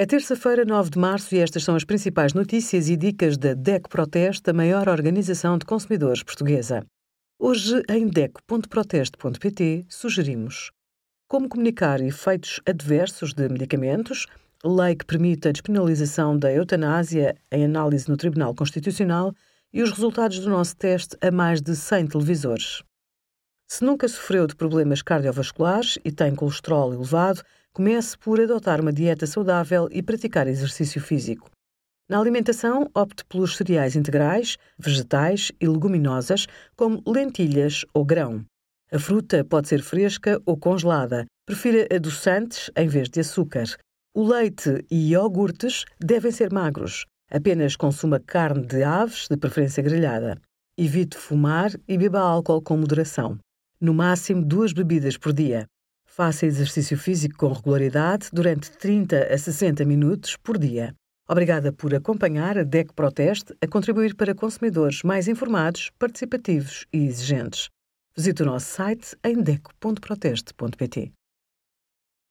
É terça-feira, 9 de março, e estas são as principais notícias e dicas da DEC Proteste, a maior organização de consumidores portuguesa. Hoje, em DEC.proteste.pt, sugerimos como comunicar efeitos adversos de medicamentos, lei que permite a despenalização da eutanásia em análise no Tribunal Constitucional e os resultados do nosso teste a mais de 100 televisores. Se nunca sofreu de problemas cardiovasculares e tem colesterol elevado, comece por adotar uma dieta saudável e praticar exercício físico. Na alimentação, opte pelos cereais integrais, vegetais e leguminosas, como lentilhas ou grão. A fruta pode ser fresca ou congelada. Prefira adoçantes em vez de açúcar. O leite e iogurtes devem ser magros. Apenas consuma carne de aves, de preferência grelhada. Evite fumar e beba álcool com moderação. No máximo duas bebidas por dia. Faça exercício físico com regularidade durante 30 a 60 minutos por dia. Obrigada por acompanhar a DEC Proteste a contribuir para consumidores mais informados, participativos e exigentes. Visite o nosso site em deco.proteste.pt.